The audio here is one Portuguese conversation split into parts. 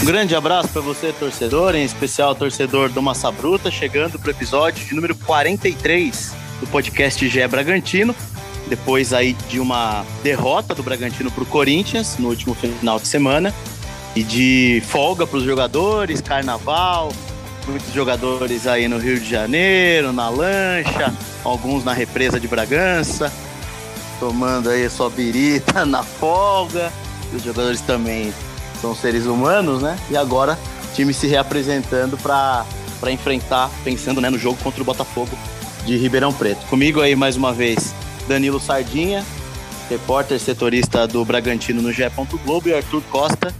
Um grande abraço para você, torcedor, em especial torcedor do Massa Bruta, chegando para o episódio de número 43 do podcast GE Bragantino. Depois aí de uma derrota do Bragantino para o Corinthians no último final de semana e de folga para os jogadores, carnaval, muitos jogadores aí no Rio de Janeiro, na lancha, alguns na represa de Bragança, tomando aí sua birita na folga. Os jogadores também são seres humanos, né? E agora o time se reapresentando para enfrentar, pensando né, no jogo contra o Botafogo de Ribeirão Preto. Comigo aí mais uma vez Danilo Sardinha, repórter setorista do Bragantino no GE. Globo, e Arthur Costa,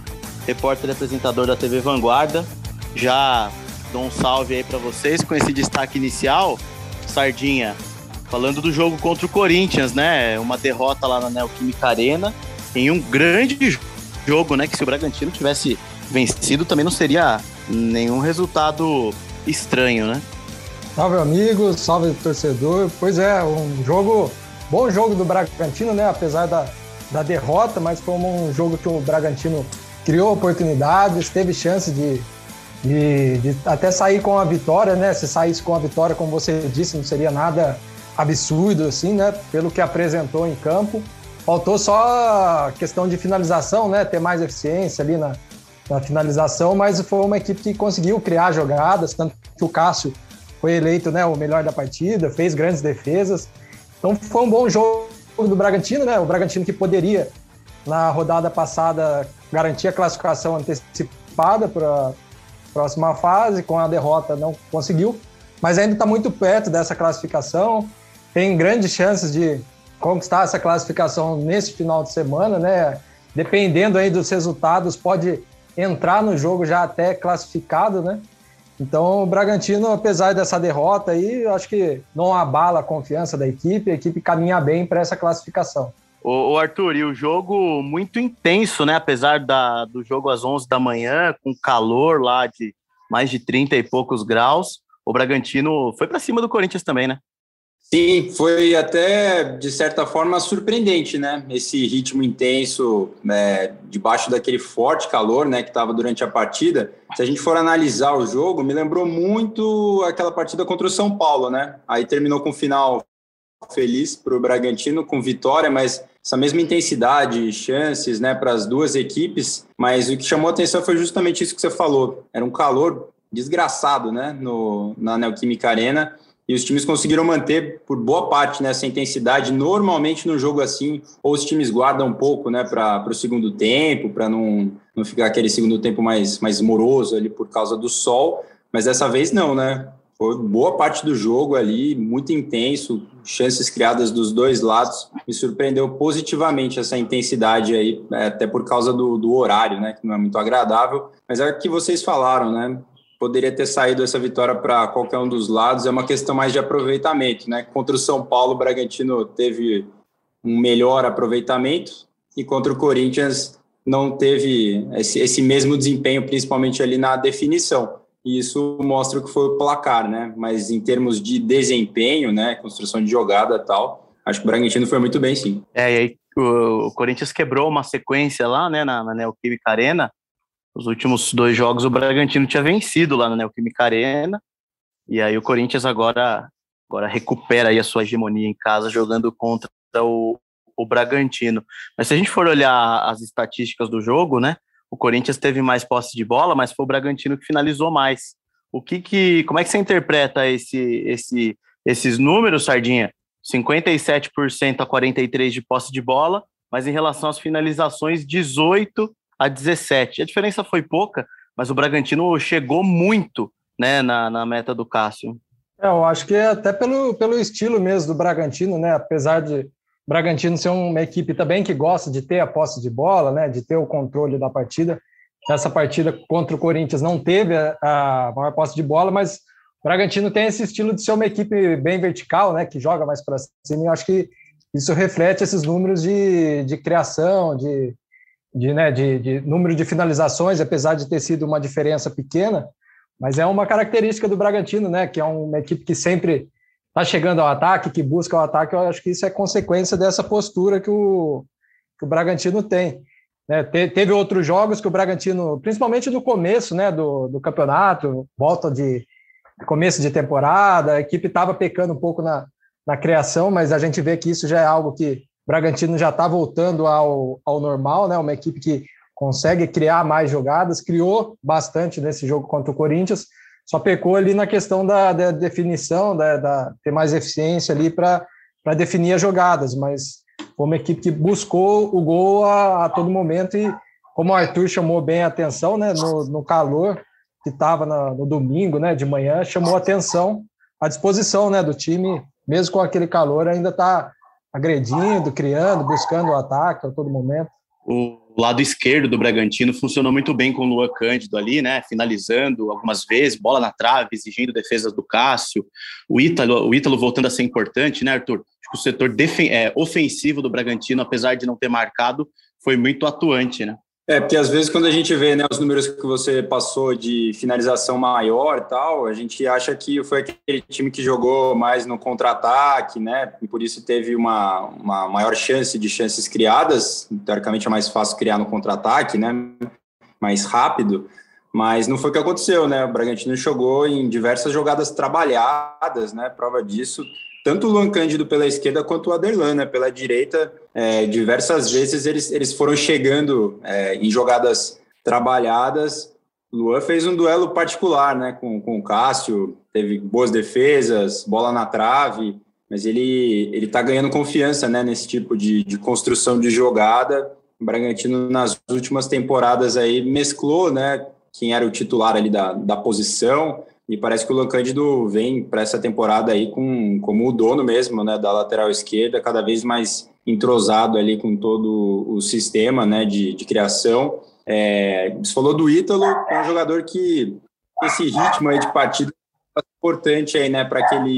repórter e apresentador da TV Vanguarda. Já dou um salve aí para vocês com esse destaque inicial. Sardinha, falando do jogo contra o Corinthians, né? Uma derrota lá na Neoquímica Arena em um grande jogo, né? Que se o Bragantino tivesse vencido, também não seria nenhum resultado estranho, né? Salve amigos, salve torcedor. Pois é, um jogo, bom jogo do Bragantino, né? Apesar da, da derrota, mas foi um jogo que o Bragantino criou oportunidades, teve chance de, de, de até sair com a vitória, né? Se saísse com a vitória, como você disse, não seria nada absurdo, assim, né? Pelo que apresentou em campo. Faltou só a questão de finalização, né? Ter mais eficiência ali na, na finalização, mas foi uma equipe que conseguiu criar jogadas, tanto que o Cássio foi eleito né, o melhor da partida, fez grandes defesas. Então foi um bom jogo do Bragantino, né? O Bragantino que poderia, na rodada passada, garantir a classificação antecipada para próxima fase, com a derrota não conseguiu, mas ainda está muito perto dessa classificação, tem grandes chances de conquistar essa classificação nesse final de semana, né? Dependendo aí dos resultados, pode entrar no jogo já até classificado, né? Então, o Bragantino, apesar dessa derrota aí, eu acho que não abala a confiança da equipe, a equipe caminha bem para essa classificação. O, Arthur, e o jogo muito intenso, né? Apesar da, do jogo às 11 da manhã, com calor lá de mais de 30 e poucos graus, o Bragantino foi para cima do Corinthians também, né? Sim, foi até de certa forma surpreendente, né? Esse ritmo intenso, né, debaixo daquele forte calor, né, que estava durante a partida. Se a gente for analisar o jogo, me lembrou muito aquela partida contra o São Paulo, né? Aí terminou com um final feliz para o Bragantino com vitória, mas essa mesma intensidade, chances, né, para as duas equipes. Mas o que chamou a atenção foi justamente isso que você falou. Era um calor desgraçado, né, no na Neoquímica Arena e os times conseguiram manter por boa parte né, intensidade. Normalmente no jogo assim, ou os times guardam um pouco né, para o segundo tempo, para não, não ficar aquele segundo tempo mais, mais moroso ali por causa do sol, mas dessa vez não, né? Foi boa parte do jogo ali, muito intenso, chances criadas dos dois lados. Me surpreendeu positivamente essa intensidade aí, é, até por causa do, do horário, né? Que não é muito agradável. Mas é o que vocês falaram, né? poderia ter saído essa vitória para qualquer um dos lados, é uma questão mais de aproveitamento, né? Contra o São Paulo, o Bragantino teve um melhor aproveitamento e contra o Corinthians não teve esse, esse mesmo desempenho, principalmente ali na definição. Isso mostra o que foi o placar, né? Mas em termos de desempenho, né, construção de jogada e tal, acho que o Bragantino foi muito bem, sim. É, e aí o Corinthians quebrou uma sequência lá, né, na, na Neoquímica Arena, os últimos dois jogos o Bragantino tinha vencido lá na Neoquímica Arena. E aí o Corinthians agora, agora recupera aí a sua hegemonia em casa jogando contra o, o Bragantino. Mas se a gente for olhar as estatísticas do jogo, né? O Corinthians teve mais posse de bola, mas foi o Bragantino que finalizou mais. O que que, como é que você interpreta esse, esse, esses números, Sardinha? 57% a 43 de posse de bola, mas em relação às finalizações, 18 a 17. A diferença foi pouca, mas o Bragantino chegou muito né, na, na meta do Cássio. É, eu acho que é até pelo, pelo estilo mesmo do Bragantino, né? Apesar de Bragantino ser uma equipe também que gosta de ter a posse de bola, né? De ter o controle da partida. Nessa partida contra o Corinthians não teve a, a maior posse de bola, mas o Bragantino tem esse estilo de ser uma equipe bem vertical, né? Que joga mais para cima. E eu acho que isso reflete esses números de, de criação, de, de, né, de, de número de finalizações, apesar de ter sido uma diferença pequena, mas é uma característica do Bragantino, né, que é uma equipe que sempre tá chegando ao ataque, que busca o ataque, eu acho que isso é consequência dessa postura que o, que o Bragantino tem. Né? teve outros jogos que o Bragantino, principalmente no começo né, do, do campeonato, volta de começo de temporada, a equipe estava pecando um pouco na, na criação, mas a gente vê que isso já é algo que o Bragantino já está voltando ao, ao normal, né? Uma equipe que consegue criar mais jogadas, criou bastante nesse jogo contra o Corinthians, só pecou ali na questão da, da definição, da, da, ter mais eficiência ali para definir as jogadas, mas foi uma equipe que buscou o gol a, a todo momento e como o Arthur chamou bem a atenção, né, no, no calor que estava no domingo, né, de manhã, chamou a atenção a disposição, né, do time, mesmo com aquele calor, ainda está agredindo, criando, buscando o ataque a todo momento. O lado esquerdo do Bragantino funcionou muito bem com o Luan Cândido ali, né? Finalizando algumas vezes, bola na trave, exigindo defesas do Cássio. O Ítalo, o Ítalo voltando a ser importante, né, Arthur? Acho que o setor é, ofensivo do Bragantino, apesar de não ter marcado, foi muito atuante, né? É, porque às vezes quando a gente vê né, os números que você passou de finalização maior tal, a gente acha que foi aquele time que jogou mais no contra-ataque, né? E por isso teve uma, uma maior chance de chances criadas. Teoricamente é mais fácil criar no contra-ataque, né? Mais rápido. Mas não foi o que aconteceu, né? O Bragantino jogou em diversas jogadas trabalhadas, né? Prova disso tanto o Luan Cândido pela esquerda quanto o Aderlan, né, pela direita, é, diversas vezes eles, eles foram chegando é, em jogadas trabalhadas. Luan fez um duelo particular né, com, com o Cássio, teve boas defesas, bola na trave, mas ele ele está ganhando confiança né, nesse tipo de, de construção de jogada. O Bragantino, nas últimas temporadas, aí mesclou né, quem era o titular ali da, da posição, e parece que o Lancândido vem para essa temporada aí com, como o dono mesmo, né, da lateral esquerda, cada vez mais entrosado ali com todo o sistema, né, de, de criação. É, você falou do Ítalo, é um jogador que esse ritmo aí de partida é importante aí, né, para que ele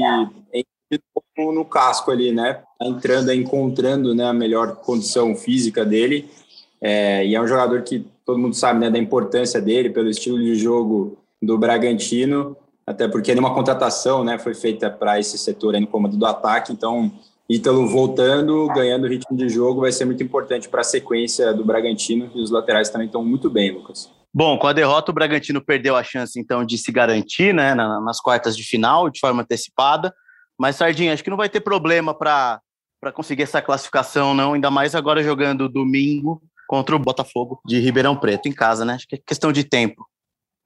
entre no, no casco ali, né, tá entrando, encontrando, né, a melhor condição física dele. É, e é um jogador que todo mundo sabe, né, da importância dele pelo estilo de jogo do Bragantino até porque nenhuma contratação né, foi feita para esse setor aí no comando do ataque, então Ítalo voltando, ganhando ritmo de jogo, vai ser muito importante para a sequência do Bragantino e os laterais também estão muito bem, Lucas. Bom, com a derrota, o Bragantino perdeu a chance, então, de se garantir né, nas quartas de final, de forma antecipada. Mas, Sardinha, acho que não vai ter problema para conseguir essa classificação, não, ainda mais agora jogando domingo contra o Botafogo de Ribeirão Preto, em casa, né? Acho que é questão de tempo.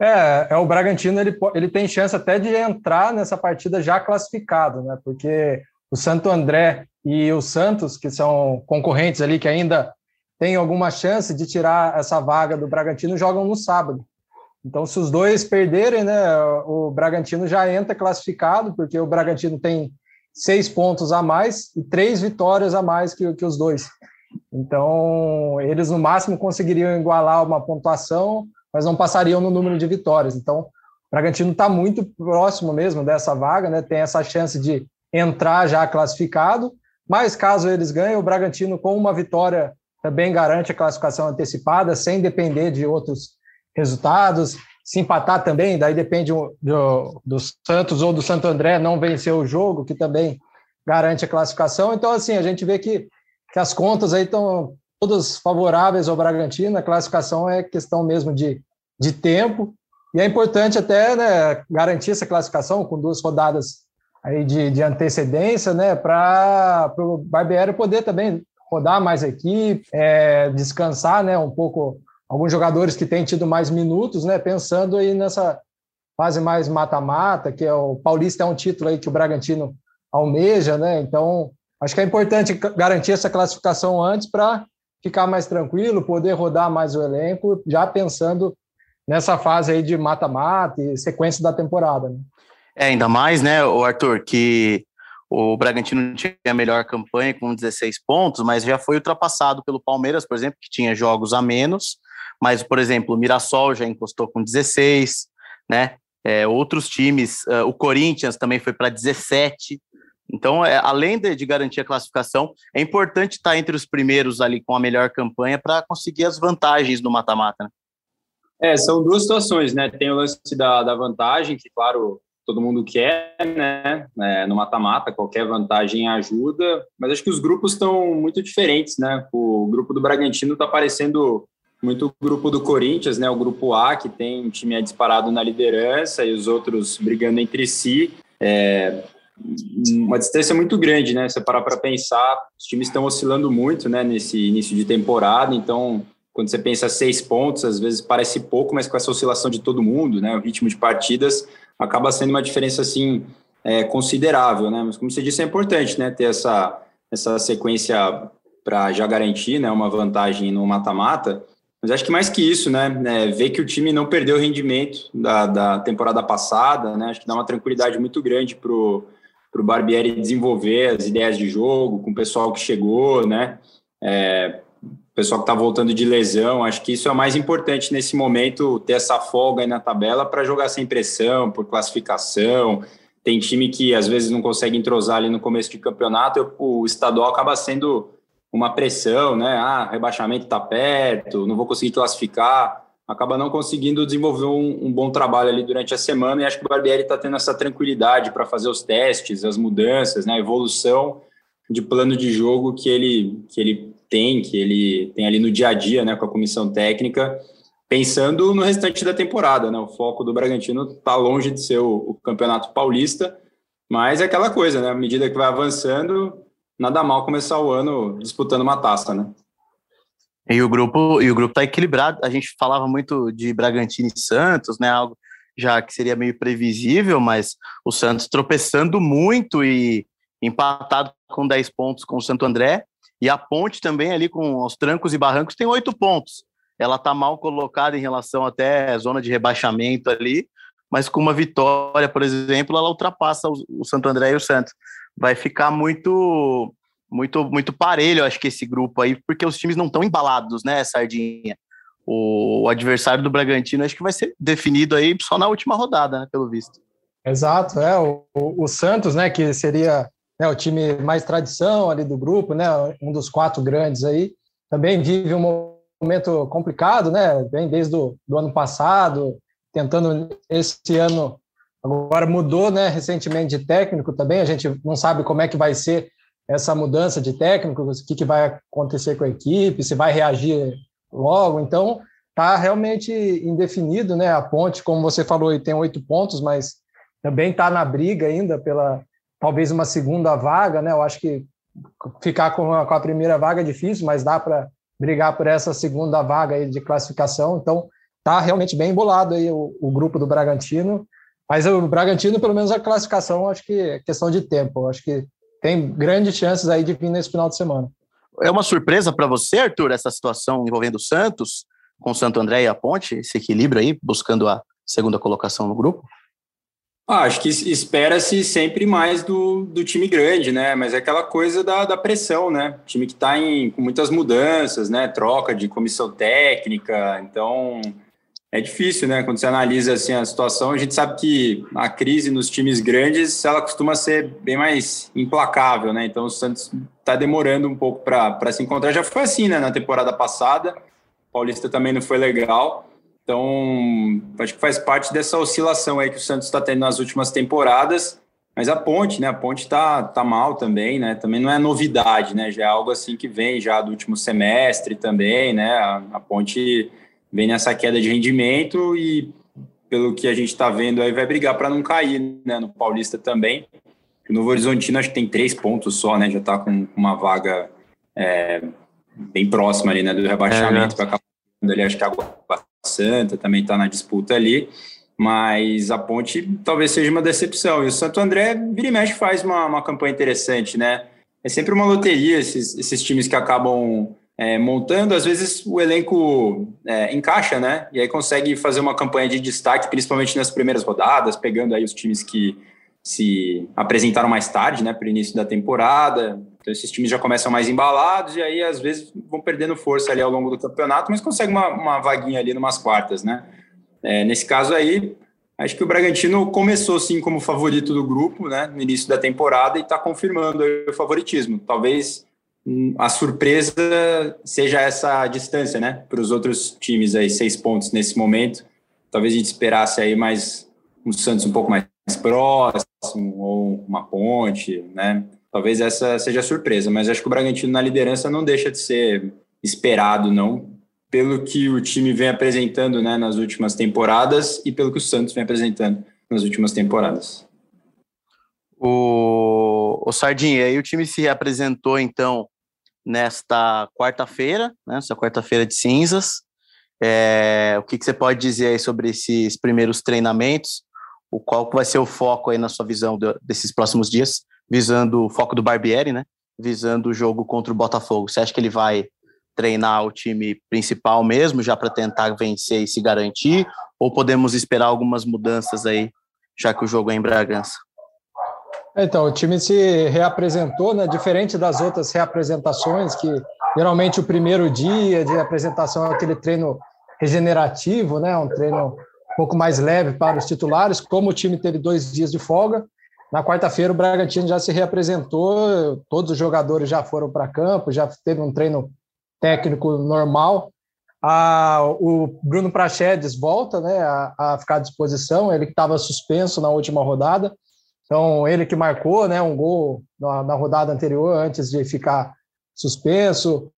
É, é o Bragantino ele, ele tem chance até de entrar nessa partida já classificado, né? Porque o Santo André e o Santos, que são concorrentes ali que ainda têm alguma chance de tirar essa vaga do Bragantino, jogam no sábado. Então, se os dois perderem, né, o Bragantino já entra classificado, porque o Bragantino tem seis pontos a mais e três vitórias a mais que, que os dois. Então, eles no máximo conseguiriam igualar uma pontuação mas não passariam no número de vitórias. Então, o Bragantino está muito próximo mesmo dessa vaga, né? Tem essa chance de entrar já classificado, mas caso eles ganhem, o Bragantino com uma vitória também garante a classificação antecipada, sem depender de outros resultados. Se empatar também, daí depende do, do Santos ou do Santo André não vencer o jogo, que também garante a classificação. Então, assim, a gente vê que, que as contas aí estão todas favoráveis ao Bragantino, a classificação é questão mesmo de de tempo. E é importante até né, garantir essa classificação com duas rodadas aí de, de antecedência, né, para o Barbieri poder também rodar mais a equipe, é, descansar né, um pouco alguns jogadores que têm tido mais minutos, né, pensando aí nessa fase mais mata-mata, que é o Paulista é um título aí que o Bragantino almeja, né? Então, acho que é importante garantir essa classificação antes para ficar mais tranquilo, poder rodar mais o elenco, já pensando nessa fase aí de mata-mata e sequência da temporada. Né? É, ainda mais, né, o Arthur, que o Bragantino tinha a melhor campanha com 16 pontos, mas já foi ultrapassado pelo Palmeiras, por exemplo, que tinha jogos a menos. Mas, por exemplo, o Mirassol já encostou com 16, né? É, outros times, uh, o Corinthians também foi para 17. Então, é, além de, de, garantir a classificação, é importante estar entre os primeiros ali com a melhor campanha para conseguir as vantagens do mata-mata. Né? É, são duas situações, né? Tem o lance da, da vantagem, que, claro, todo mundo quer, né? É, no mata-mata, qualquer vantagem ajuda, mas acho que os grupos estão muito diferentes, né? O grupo do Bragantino está parecendo muito o grupo do Corinthians, né? O grupo A, que tem um time disparado na liderança e os outros brigando entre si. É, uma distância muito grande, né? Você parar para pensar, os times estão oscilando muito, né? Nesse início de temporada, então quando você pensa seis pontos, às vezes parece pouco, mas com essa oscilação de todo mundo, né, o ritmo de partidas acaba sendo uma diferença assim é, considerável, né? Mas como você disse, é importante, né, ter essa essa sequência para já garantir, né, uma vantagem no mata-mata. Mas acho que mais que isso, né, é, ver que o time não perdeu o rendimento da, da temporada passada, né, acho que dá uma tranquilidade muito grande pro para o Barbieri desenvolver as ideias de jogo com o pessoal que chegou, né? É, pessoal que está voltando de lesão, acho que isso é mais importante nesse momento, ter essa folga aí na tabela para jogar sem pressão, por classificação. Tem time que às vezes não consegue entrosar ali no começo de campeonato, o estadual acaba sendo uma pressão, né? Ah, rebaixamento está perto, não vou conseguir classificar. Acaba não conseguindo desenvolver um, um bom trabalho ali durante a semana, e acho que o Barbieri está tendo essa tranquilidade para fazer os testes, as mudanças, né? A evolução de plano de jogo que ele, que ele tem, que ele tem ali no dia a dia, né, com a comissão técnica, pensando no restante da temporada, né? O foco do Bragantino está longe de ser o, o, Campeonato Paulista, mas é aquela coisa, né? À medida que vai avançando, nada mal começar o ano disputando uma taça, né? E o grupo e o grupo está equilibrado. A gente falava muito de Bragantino e Santos, né? Algo já que seria meio previsível, mas o Santos tropeçando muito e empatado com 10 pontos com o Santo André e a Ponte também ali com os trancos e barrancos tem oito pontos. Ela está mal colocada em relação até à zona de rebaixamento ali, mas com uma vitória, por exemplo, ela ultrapassa o Santo André e o Santos. Vai ficar muito muito muito parelho, acho que esse grupo aí, porque os times não estão embalados, né, Sardinha? O, o, adversário do Bragantino acho que vai ser definido aí só na última rodada, né, pelo visto. Exato, é o, o Santos, né, que seria né, o time mais tradição ali do grupo, né, um dos quatro grandes aí, também vive um momento complicado, né, vem desde o do ano passado, tentando esse ano, agora mudou, né, recentemente de técnico também, a gente não sabe como é que vai ser essa mudança de técnico, o que, que vai acontecer com a equipe, se vai reagir logo, então está realmente indefinido, né, a Ponte, como você falou, tem oito pontos, mas também está na briga ainda pela talvez uma segunda vaga, né? Eu acho que ficar com a, com a primeira vaga é difícil, mas dá para brigar por essa segunda vaga de classificação. Então, tá realmente bem embolado aí o, o, grupo do Bragantino. Mas o Bragantino, pelo menos a classificação, acho que é questão de tempo. Acho que tem grandes chances aí de vir nesse final de semana. É uma surpresa para você, Arthur, essa situação envolvendo o Santos, com o Santo André e a Ponte, esse equilíbrio aí, buscando a segunda colocação no grupo? Ah, acho que espera-se sempre mais do, do time grande, né? Mas é aquela coisa da, da pressão, né? Time que está com muitas mudanças, né? Troca de comissão técnica, então é difícil, né? Quando você analisa assim a situação, a gente sabe que a crise nos times grandes ela costuma ser bem mais implacável, né? Então o Santos está demorando um pouco para se encontrar. Já foi assim, né? Na temporada passada, o Paulista também não foi legal. Então, acho que faz parte dessa oscilação aí que o Santos está tendo nas últimas temporadas. Mas a ponte, né? A ponte tá, tá mal também, né? Também não é novidade, né? Já é algo assim que vem já do último semestre também, né? A, a ponte vem nessa queda de rendimento e, pelo que a gente está vendo aí, vai brigar para não cair, né? No Paulista também. O Novo Horizontino acho que tem três pontos só, né? Já está com uma vaga é, bem próxima ali, né? Do rebaixamento é, para acabar ali, acho que agora Santa também está na disputa ali, mas a Ponte talvez seja uma decepção. E o Santo André, vira e mexe, faz uma, uma campanha interessante, né? É sempre uma loteria esses, esses times que acabam é, montando, às vezes o elenco é, encaixa, né? E aí consegue fazer uma campanha de destaque, principalmente nas primeiras rodadas, pegando aí os times que se apresentaram mais tarde, né, para o início da temporada. Então esses times já começam mais embalados e aí às vezes vão perdendo força ali ao longo do campeonato, mas consegue uma, uma vaguinha ali numas quartas, né? É, nesse caso aí, acho que o Bragantino começou sim como favorito do grupo, né, no início da temporada e está confirmando o favoritismo. Talvez hum, a surpresa seja essa distância, né, para os outros times aí, seis pontos nesse momento. Talvez a gente esperasse aí mais um Santos um pouco mais próximo, ou uma ponte, né? Talvez essa seja a surpresa, mas acho que o Bragantino na liderança não deixa de ser esperado, não, pelo que o time vem apresentando né, nas últimas temporadas e pelo que o Santos vem apresentando nas últimas temporadas. O, o Sardinha, aí o time se apresentou então nesta quarta-feira, né, nessa quarta-feira de cinzas. É, o que, que, você pode dizer aí sobre esses primeiros treinamentos? O qual vai ser o foco aí na sua visão de, desses próximos dias, visando o foco do Barbieri, né? Visando o jogo contra o Botafogo. Você acha que ele vai treinar o time principal mesmo, já para tentar vencer e se garantir? Ou podemos esperar algumas mudanças aí, já que o jogo é em Bragança? Então, o time se reapresentou, né? Diferente das outras reapresentações, que geralmente o primeiro dia de apresentação é aquele treino regenerativo, né? Um treino um pouco mais leve para os titulares. Como o time teve dois dias de folga, na quarta-feira o Bragantino já se reapresentou, todos os jogadores já foram para campo, já teve um treino técnico normal. Ah, o Bruno Prachedes volta né, a, a ficar à disposição, ele que estava suspenso na última rodada. Então, ele que marcou né, um gol na, na, rodada anterior, antes de ficar suspenso.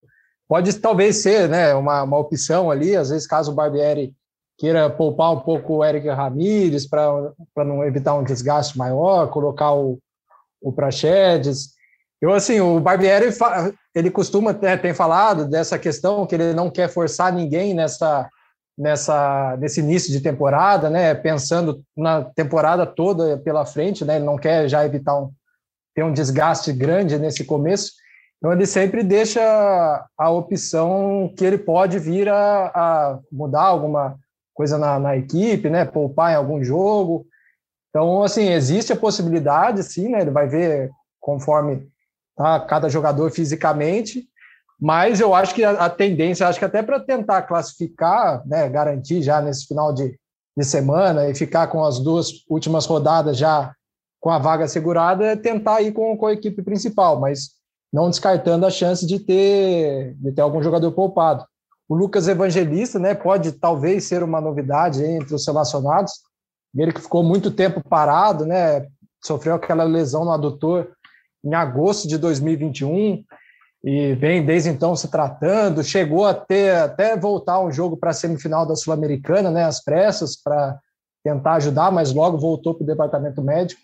Pode talvez ser né, uma, uma opção ali, às vezes, caso o Barbieri queira poupar um pouco o Eric Ramírez para não evitar um desgaste maior, colocar o, o Prachedes. Eu, assim, o Barbieri, ele costuma, né, tem falado dessa questão que ele não quer forçar ninguém nessa, nessa, nesse início de temporada, né, pensando na temporada toda pela frente, né, ele não quer já evitar um, ter um desgaste grande nesse começo, então ele sempre deixa a opção que ele pode vir a, a mudar alguma coisa na, na, equipe, né, poupar em algum jogo, então, assim, existe a possibilidade, sim, né, ele vai ver conforme tá? cada jogador fisicamente, mas eu acho que a, a tendência, acho que até para tentar classificar, né, garantir já nesse final de, de semana e ficar com as duas últimas rodadas já com a vaga segurada, é tentar ir com, com a equipe principal, mas não descartando a chance de ter, de ter algum jogador poupado. O Lucas Evangelista, né, pode talvez ser uma novidade entre os relacionados. Ele que ficou muito tempo parado, né, sofreu aquela lesão no adutor em agosto de 2021 e vem desde então se tratando. Chegou a ter até voltar um jogo para a semifinal da Sul-Americana, né, às pressas, para tentar ajudar, mas logo voltou para o departamento médico.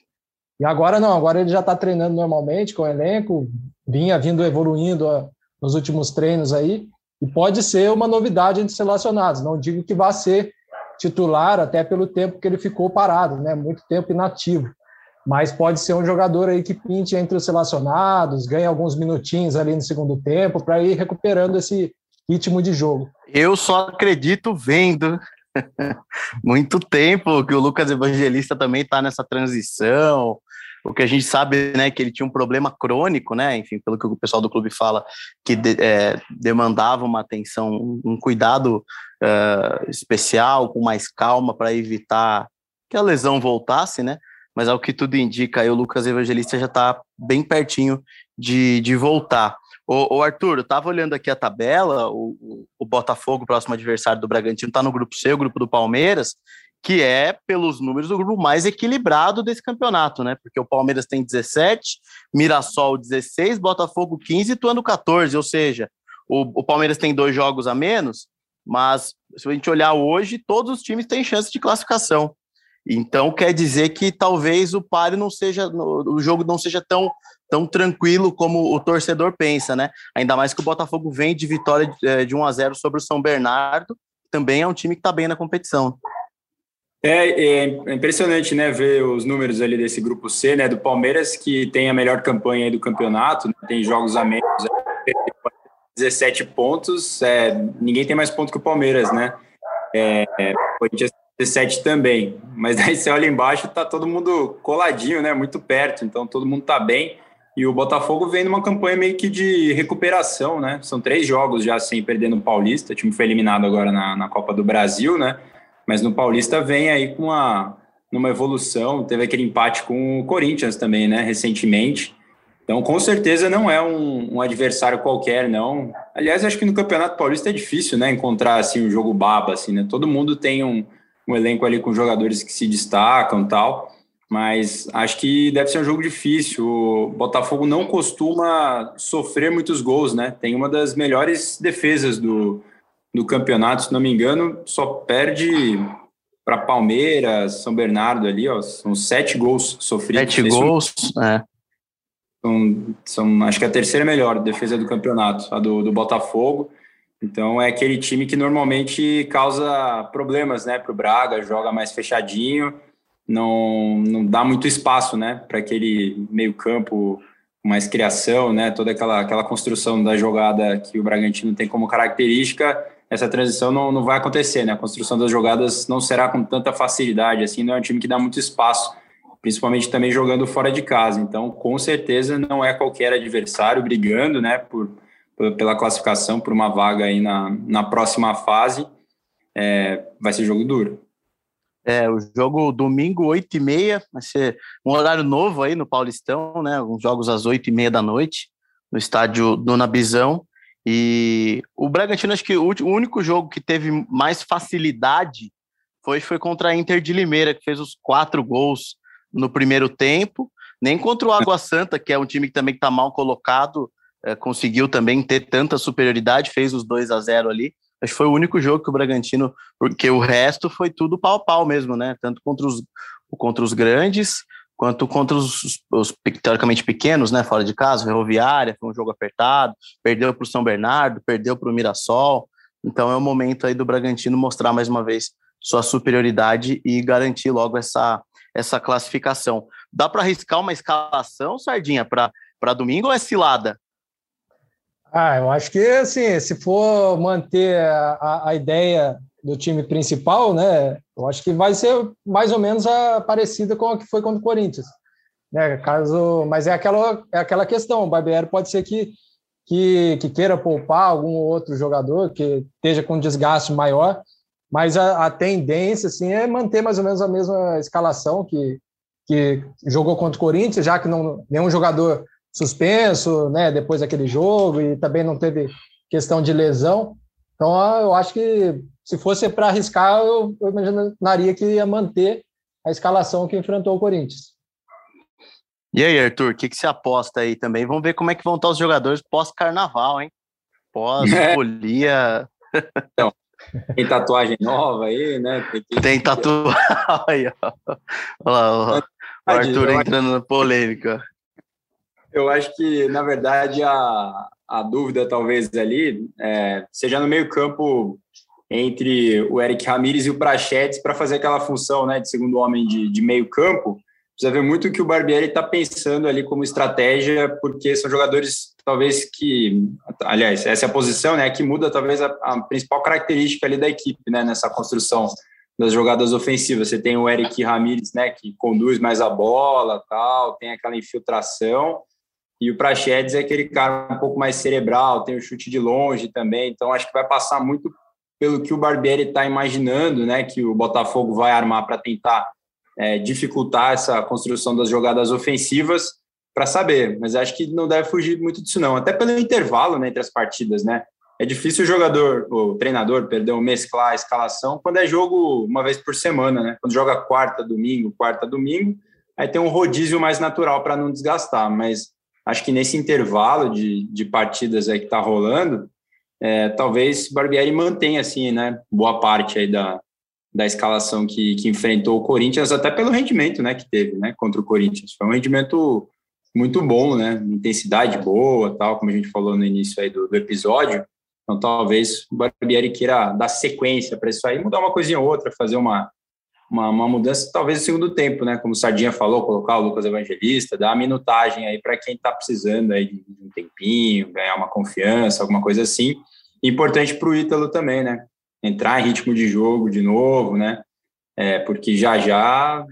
E agora não, agora ele já está treinando normalmente com o elenco, vinha vindo evoluindo nos últimos treinos aí, e pode ser uma novidade entre os relacionados. Não digo que vá ser titular, até pelo tempo que ele ficou parado, né, muito tempo inativo mas pode ser um jogador aí que pinte entre os relacionados, ganha alguns minutinhos ali no segundo tempo para ir recuperando esse ritmo de jogo. Eu só acredito vendo muito tempo que o Lucas Evangelista também está nessa transição. O que a gente sabe, né, que ele tinha um problema crônico, né, enfim, pelo que o pessoal do clube fala, que de, é, demandava uma atenção, um cuidado uh, especial, com mais calma para evitar que a lesão voltasse, né? mas ao que tudo indica, aí o Lucas Evangelista já está bem pertinho de, de voltar. O, Arthur, eu estava olhando aqui a tabela, o, o Botafogo, próximo adversário do Bragantino, está no grupo C, o grupo do Palmeiras, que é, pelos números, o grupo mais equilibrado desse campeonato, né? Porque o Palmeiras tem 17, Mirassol 16, Botafogo 15 e Tuano 14, ou seja, o, o Palmeiras tem dois jogos a menos, mas se a gente olhar hoje, todos os times têm chance de classificação. Então quer dizer que talvez o páreo não seja, o jogo não seja tão, tão tranquilo como o torcedor pensa, né? Ainda mais que o Botafogo vem de vitória de 1 a 0 sobre o São Bernardo, também é um time que está bem na competição. É, é, impressionante, né, ver os números ali desse grupo C, né, do Palmeiras, que tem a melhor campanha do campeonato, né, tem jogos a menos, 17 pontos, é, ninguém tem mais pontos que o Palmeiras, né, é, o Corinthians 17 também. Mas daí você olha embaixo, tá todo mundo coladinho, né? Muito perto, então todo mundo tá bem. E o Botafogo vem numa campanha meio que de recuperação, né? São três jogos já sem perder no Paulista. O time foi eliminado agora na, na Copa do Brasil, né? Mas no Paulista vem aí com uma, numa evolução. Teve aquele empate com o Corinthians também, né? Recentemente. Então, com certeza não é um, um, adversário qualquer, não. Aliás, acho que no Campeonato Paulista é difícil, né? Encontrar assim um jogo baba, assim, né? Todo mundo tem um, um elenco ali com jogadores que se destacam tal. mas acho que deve ser um jogo difícil. O Botafogo não costuma sofrer muitos gols, né? Tem uma das melhores defesas do, do campeonato, se não me engano, só perde para Palmeiras, São Bernardo ali, ó, são sete gols sofridos. Sete gols, é. São, são, acho que a terceira melhor defesa do campeonato, a do, do Botafogo. Então é aquele time que normalmente causa problemas, né, para o Braga, joga mais fechadinho, não, não dá muito espaço, né, para aquele meio campo mais criação, né, toda aquela, aquela construção da jogada que o Bragantino tem como característica, essa transição não, não vai acontecer, né, a construção das jogadas não será com tanta facilidade, assim, não é um time que dá muito espaço, principalmente também jogando fora de casa, então com certeza não é qualquer adversário brigando, né, por pela classificação por uma vaga aí na, na próxima fase, é, vai ser jogo duro. É, o jogo domingo, 8 e meia, vai ser um horário novo aí no Paulistão, né? Uns jogos às 8 e meia da noite, no estádio Dona Bizão. E o Bragantino, acho que o único jogo que teve mais facilidade foi, foi contra a Inter de Limeira, que fez os quatro gols no primeiro tempo. Nem contra o Água Santa, que é um time que também está mal colocado, é, conseguiu também ter tanta superioridade, fez os 2 a 0 ali. Acho que foi o único jogo que o Bragantino, porque o resto foi tudo pau a pau mesmo, né? Tanto contra os, contra os grandes, quanto contra os, os, teoricamente pequenos, né? Fora de casa, Ferroviária, foi um jogo apertado, perdeu para o São Bernardo, perdeu para o Mirassol. Então é o momento aí do Bragantino mostrar mais uma vez sua superioridade e garantir logo essa, essa classificação. Dá para arriscar uma escalação, Sardinha, para domingo ou é cilada? Ah, eu acho que assim, se for manter a, a ideia do time principal, né? Eu acho que vai ser mais ou menos a, parecida com a que foi contra o Corinthians. Né? Caso, mas é aquela, é aquela questão, o Barbieri pode ser que, que, que, queira poupar algum outro jogador que esteja com desgaste maior, mas a, a, tendência assim, é manter mais ou menos a mesma escalação que, que jogou contra o Corinthians, já que não, nenhum jogador suspenso, né, depois daquele jogo e também não teve questão de lesão. Então, eu acho que se fosse para arriscar, eu, eu imaginaria que ia manter a escalação que enfrentou o Corinthians. E aí, Arthur, o que, que você aposta aí também? Vamos ver como é que vão estar os jogadores pós-carnaval, hein? Pós-folia. Então, tem tatuagem nova aí, né? Tem, que... tem tatuagem. Olha lá, o Arthur entrando na polêmica. Eu acho que, na verdade, a, a dúvida talvez ali é, seja no meio campo entre o Eric Ramírez e o Prachetes para fazer aquela função né, de segundo homem de, de meio campo. Precisa ver muito o que o Barbieri está pensando ali como estratégia, porque são jogadores talvez que, aliás, essa é a posição, né, que muda talvez a, a principal característica ali da equipe, né, nessa construção das jogadas ofensivas. Você tem o Eric Ramírez, né, que conduz mais a bola, tal, tem aquela infiltração, e o Praxedes é aquele cara um pouco mais cerebral, tem o chute de longe também. Então, acho que vai passar muito pelo que o Barbieri está imaginando, né? Que o Botafogo vai armar para tentar é, dificultar essa construção das jogadas ofensivas para saber. Mas acho que não deve fugir muito disso, não. Até pelo intervalo né, entre as partidas, né? É difícil o jogador, o treinador, perdão, mesclar a escalação quando é jogo uma vez por semana, né? Quando joga quarta, domingo, quarta, domingo, aí tem um rodízio mais natural para não desgastar. Mas acho que nesse intervalo de, de partidas aí que está rolando, é, talvez Barbieri mantenha assim, né, boa parte aí da, da escalação que, que enfrentou o Corinthians, até pelo rendimento, né, que teve, né, contra o Corinthians. Foi um rendimento muito bom, né, intensidade boa, tal, como a gente falou no início aí do, do episódio. Então, talvez o Barbieri queira dar sequência para isso aí, mudar uma coisinha ou outra, fazer uma, uma, uma mudança, talvez no segundo tempo, né? Como o Sardinha falou, colocar o Lucas Evangelista, dar uma minutagem aí para quem está precisando aí de um tempinho, ganhar uma confiança, alguma coisa assim. Importante para o Ítalo também, né? Entrar em ritmo de jogo de novo, né? É, porque já já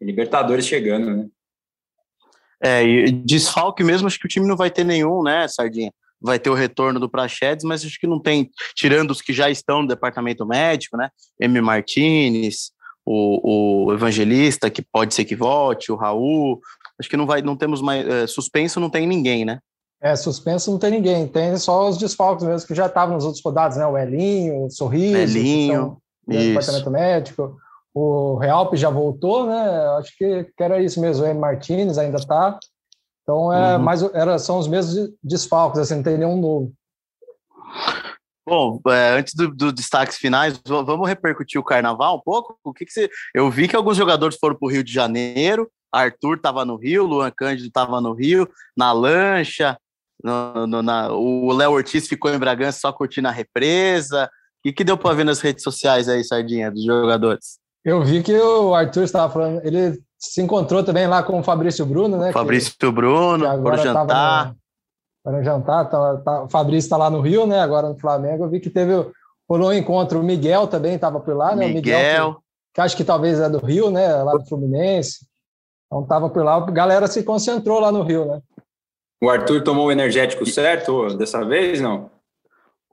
Libertadores chegando, né? É, e desfalque mesmo, acho que o time não vai ter nenhum, né, Sardinha? Vai ter o retorno do Prachedes, mas acho que não tem, tirando os que já estão no departamento médico, né? M. Martinez, o, o Evangelista, que pode ser que volte, o Raul. Acho que não vai, não temos mais. É, suspenso não tem ninguém, né? É, suspenso não tem ninguém, tem só os desfalques mesmo que já estavam nos outros rodados, né? O Elinho, o Sorriso, Elinho, no departamento médico, o Realp já voltou, né? Acho que, que era isso mesmo. O M. Martinez ainda está. Então, é, uhum. mais, era, são os mesmos desfalques, assim, não tem nenhum novo. Bom, é, antes dos do destaques finais, vamos repercutir o carnaval um pouco? O que, que você. Eu vi que alguns jogadores foram para o Rio de Janeiro, Arthur estava no Rio, Luan Cândido estava no Rio, na lancha, no, no, na, o Léo Ortiz ficou em Bragança só curtindo a represa. O que, deu para ver nas redes sociais aí, Sardinha, dos jogadores? Eu vi que o Arthur estava falando, ele se encontrou também lá com o Fabrício Bruno, né? Fabrício que, Bruno, que por jantar. Para jantar, tá, tá, o Fabrício está lá no Rio, né? Agora no Flamengo. Eu vi que teve rolou um encontro. O Miguel também estava por lá, né? Miguel. O Miguel que, que, acho que talvez é do Rio, né? Lá do Fluminense. Então estava por lá. A galera se concentrou lá no Rio, né? O Arthur tomou o energético certo dessa vez, não?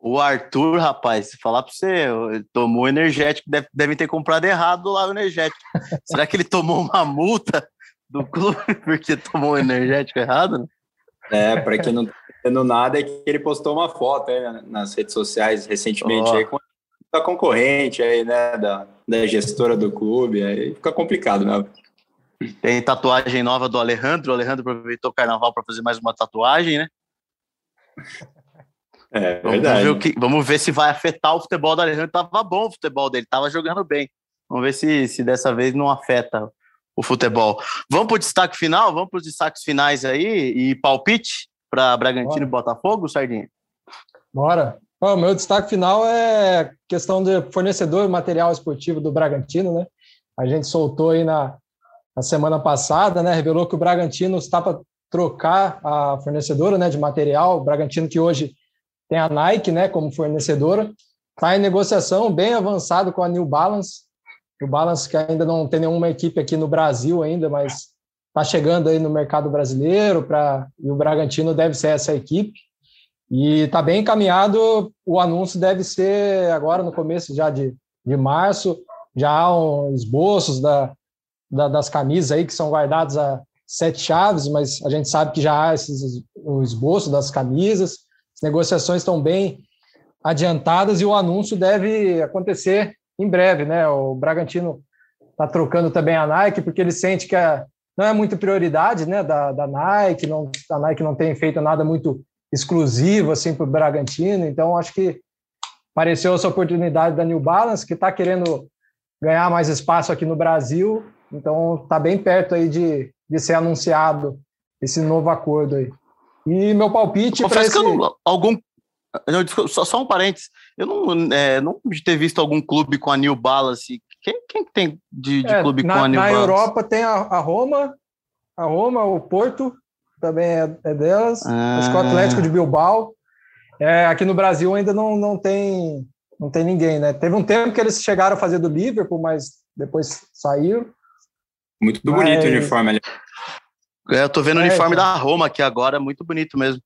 O Arthur, rapaz, falar para você, tomou energético, deve, deve ter comprado errado lá o energético. Será que ele tomou uma multa do clube porque tomou o energético errado? Né? É, para quem não tá entendendo nada, é que ele postou uma foto aí nas redes sociais recentemente oh. aí com a concorrente aí, né, da, da gestora do clube, aí fica complicado, né? Tem tatuagem nova do Alejandro, o Alejandro aproveitou o carnaval para fazer mais uma tatuagem, né? É, vamos verdade. Ver que, vamos ver se vai afetar o futebol do Alejandro. Tava bom o futebol dele, tava jogando bem. Vamos ver se, se dessa vez não afeta o futebol. Vamos para o destaque final? Vamos para os destaques finais aí e palpite para Bragantino Bora. e Botafogo, Sardinha? Bora. O meu destaque final é questão de fornecedor material esportivo do Bragantino, né? A gente soltou aí na, na semana passada, né? Revelou que o Bragantino está para trocar a fornecedora né, de material. O Bragantino que hoje tem a Nike né, como fornecedora, está em negociação bem avançado com a New Balance. O Balance que ainda não tem nenhuma equipe aqui no Brasil ainda, mas está chegando aí no mercado brasileiro para e o Bragantino deve ser essa equipe. E está bem encaminhado, o anúncio deve ser agora no começo já de, de março, já há uns esboços da, da, das camisas aí que são guardados a sete chaves, mas a gente sabe que já há esses, o esboço das camisas, as negociações estão bem adiantadas e o anúncio deve acontecer em breve, né? O Bragantino está trocando também a Nike porque ele sente que a, não é muito prioridade, né? Da, da Nike, não, a Nike não tem feito nada muito exclusivo assim para o Bragantino, então acho que apareceu essa oportunidade da New Balance que está querendo ganhar mais espaço aqui no Brasil, então está bem perto aí de, de ser anunciado esse novo acordo aí. E meu palpite. Confesso esse... não, algum não, só, só um parênteses. Eu não, é, não de ter visto algum clube com a New Balance. Quem, quem tem de, de é, clube na, com a New na Balance? Na Europa tem a, a, Roma, a Roma, o Porto também é, é delas. Ah. Acho que o Atlético de Bilbao. É, aqui no Brasil ainda não, não tem não tem ninguém, né? Teve um tempo que eles chegaram a fazer do Liverpool, mas depois saíram. Muito mas... bonito o uniforme ali. É, eu tô vendo o é, uniforme da Roma aqui agora, muito bonito mesmo.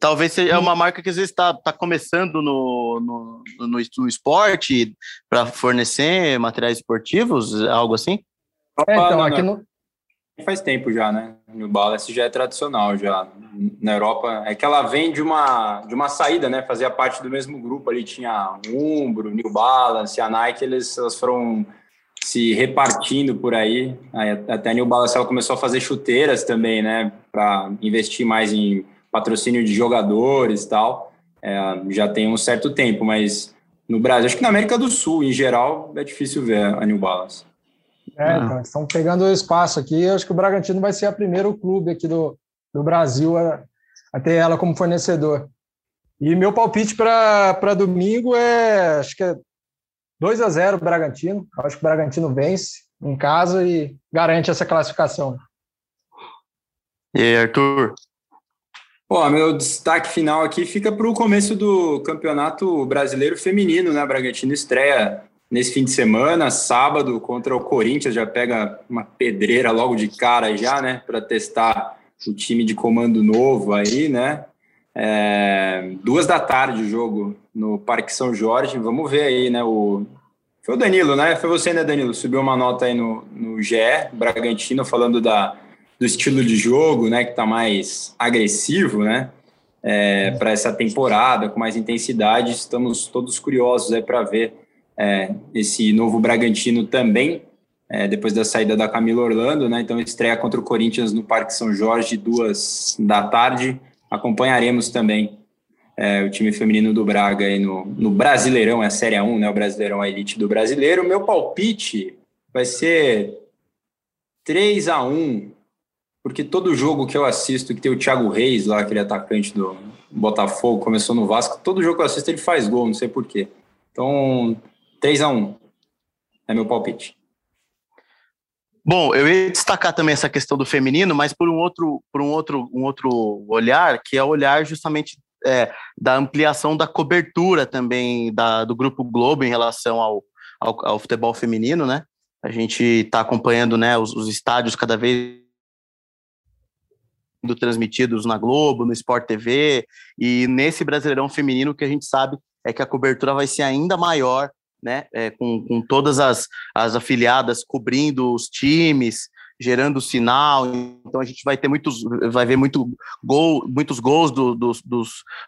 Talvez seja uma marca que às vezes está tá começando no, no, no, no esporte para fornecer materiais esportivos, algo assim? É, então, aqui no... Faz tempo já, né? New Balance já é tradicional já. Na Europa, é que ela vem de uma, de uma saída, né? Fazia parte do mesmo grupo ali, tinha Umbro, New Balance, a Nike, eles, elas foram se repartindo por aí. aí até a New Balance ela começou a fazer chuteiras também, né? Para investir mais em patrocínio de jogadores e tal. É, já tem um certo tempo, mas no Brasil, acho que na América do Sul, em geral, é difícil ver a New Balance. É, então, estão pegando espaço aqui. Eu acho que o Bragantino vai ser o primeiro clube aqui do, do Brasil a, a ter ela como fornecedor. E meu palpite para domingo é, acho que é 2 a 0 Bragantino. Acho que o Bragantino vence em casa e garante essa classificação. E aí, Arthur? Bom, meu destaque final aqui fica para o começo do Campeonato Brasileiro Feminino, né? Bragantino estreia nesse fim de semana, sábado, contra o Corinthians, já pega uma pedreira logo de cara já, né? Para testar o time de comando novo aí, né? É, duas da tarde o jogo no Parque São Jorge. Vamos ver aí, né? O, foi o Danilo, né? Foi você, né, Danilo? Subiu uma nota aí no, no GE, Bragantino, falando da do estilo de jogo, né, que está mais agressivo, né, é, para essa temporada, com mais intensidade. Estamos todos curiosos para ver é, esse novo Bragantino também. é, depois da saída da Camila Orlando, né? Então estreia contra o Corinthians no Parque São Jorge, duas da tarde. Acompanharemos também é, o time feminino do Braga aí no, no Brasileirão, é a Série 1, né? O Brasileirão a elite do brasileiro. Meu palpite vai ser 3 a 1 porque todo jogo que eu assisto, que tem o Thiago Reis lá, aquele atacante do Botafogo, começou no Vasco, todo jogo que eu assisto ele faz gol, não sei porquê. Então, 3 a 1 é meu palpite. Bom, eu ia destacar também essa questão do feminino, mas por um outro, por um outro, um outro olhar, que é o olhar justamente é, da ampliação da cobertura também da, do Grupo Globo em relação ao, ao, ao futebol feminino, né? A gente está acompanhando né, os, os, estádios cada vez transmitidos na Globo, no Sport TV, e nesse Brasileirão Feminino que a gente sabe é que a cobertura vai ser ainda maior, né? É, com, com todas as, as afiliadas cobrindo os times, gerando sinal. Então a gente vai ter muitos, vai ver muito gol, muitos gols do, do,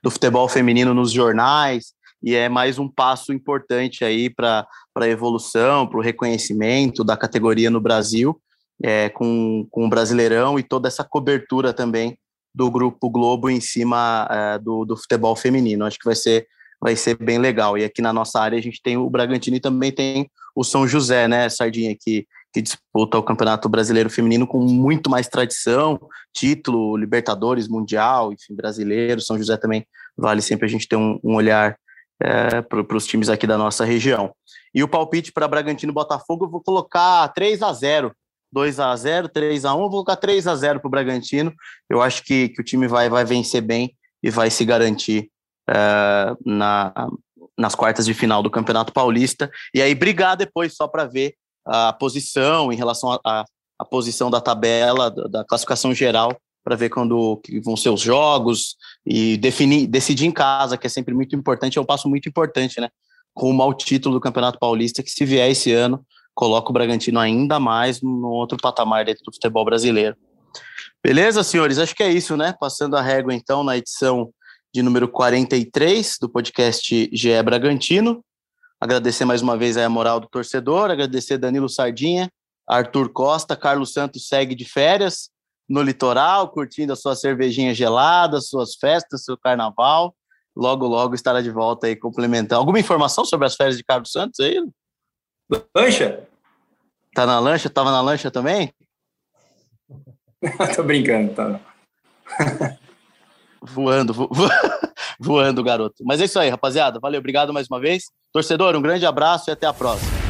do futebol feminino nos jornais. E é mais um passo importante aí para a evolução, para o reconhecimento da categoria no Brasil, é, com, com o Brasileirão e toda essa cobertura também do Grupo Globo em cima é, do, do futebol feminino. Acho que vai ser vai ser bem legal. E aqui na nossa área a gente tem o Bragantino e também tem o São José, né, Sardinha, que, que disputa o Campeonato Brasileiro Feminino com muito mais tradição, título, Libertadores, Mundial, enfim, brasileiro. São José também vale sempre a gente ter um, um olhar é, para os times aqui da nossa região. E o palpite para Bragantino e Botafogo, eu vou colocar 3 a 0 2 a 0 3 a 1 vou colocar 3 a 0 para o Bragantino. Eu acho que, que o time vai, vai vencer bem e vai se garantir uh, na, nas quartas de final do Campeonato Paulista, e aí brigar depois só para ver a posição em relação à posição da tabela, da, classificação geral, para ver quando vão ser os jogos e definir, decidir em casa, que é sempre muito importante, é um passo muito importante, né? Rumo ao título do Campeonato Paulista, que se vier esse ano, coloca o Bragantino ainda mais no outro patamar dentro do futebol brasileiro. Beleza, senhores? Acho que é isso, né? Passando a régua, então, na edição de número 43 do podcast GE Bragantino. Agradecer mais uma vez a moral do torcedor, agradecer Danilo Sardinha, Arthur Costa, Carlos Santos segue de férias no litoral, curtindo a sua cervejinha gelada, suas festas, seu carnaval. Logo, logo estará de volta aí complementando. Alguma informação sobre as férias de Carlos Santos aí? Lancha? Tá na lancha? Tava na lancha também? Tô brincando, tá. Voando, vo, voando, garoto. Mas é isso aí, rapaziada. Valeu, obrigado mais uma vez. Torcedor, um grande abraço e até a próxima.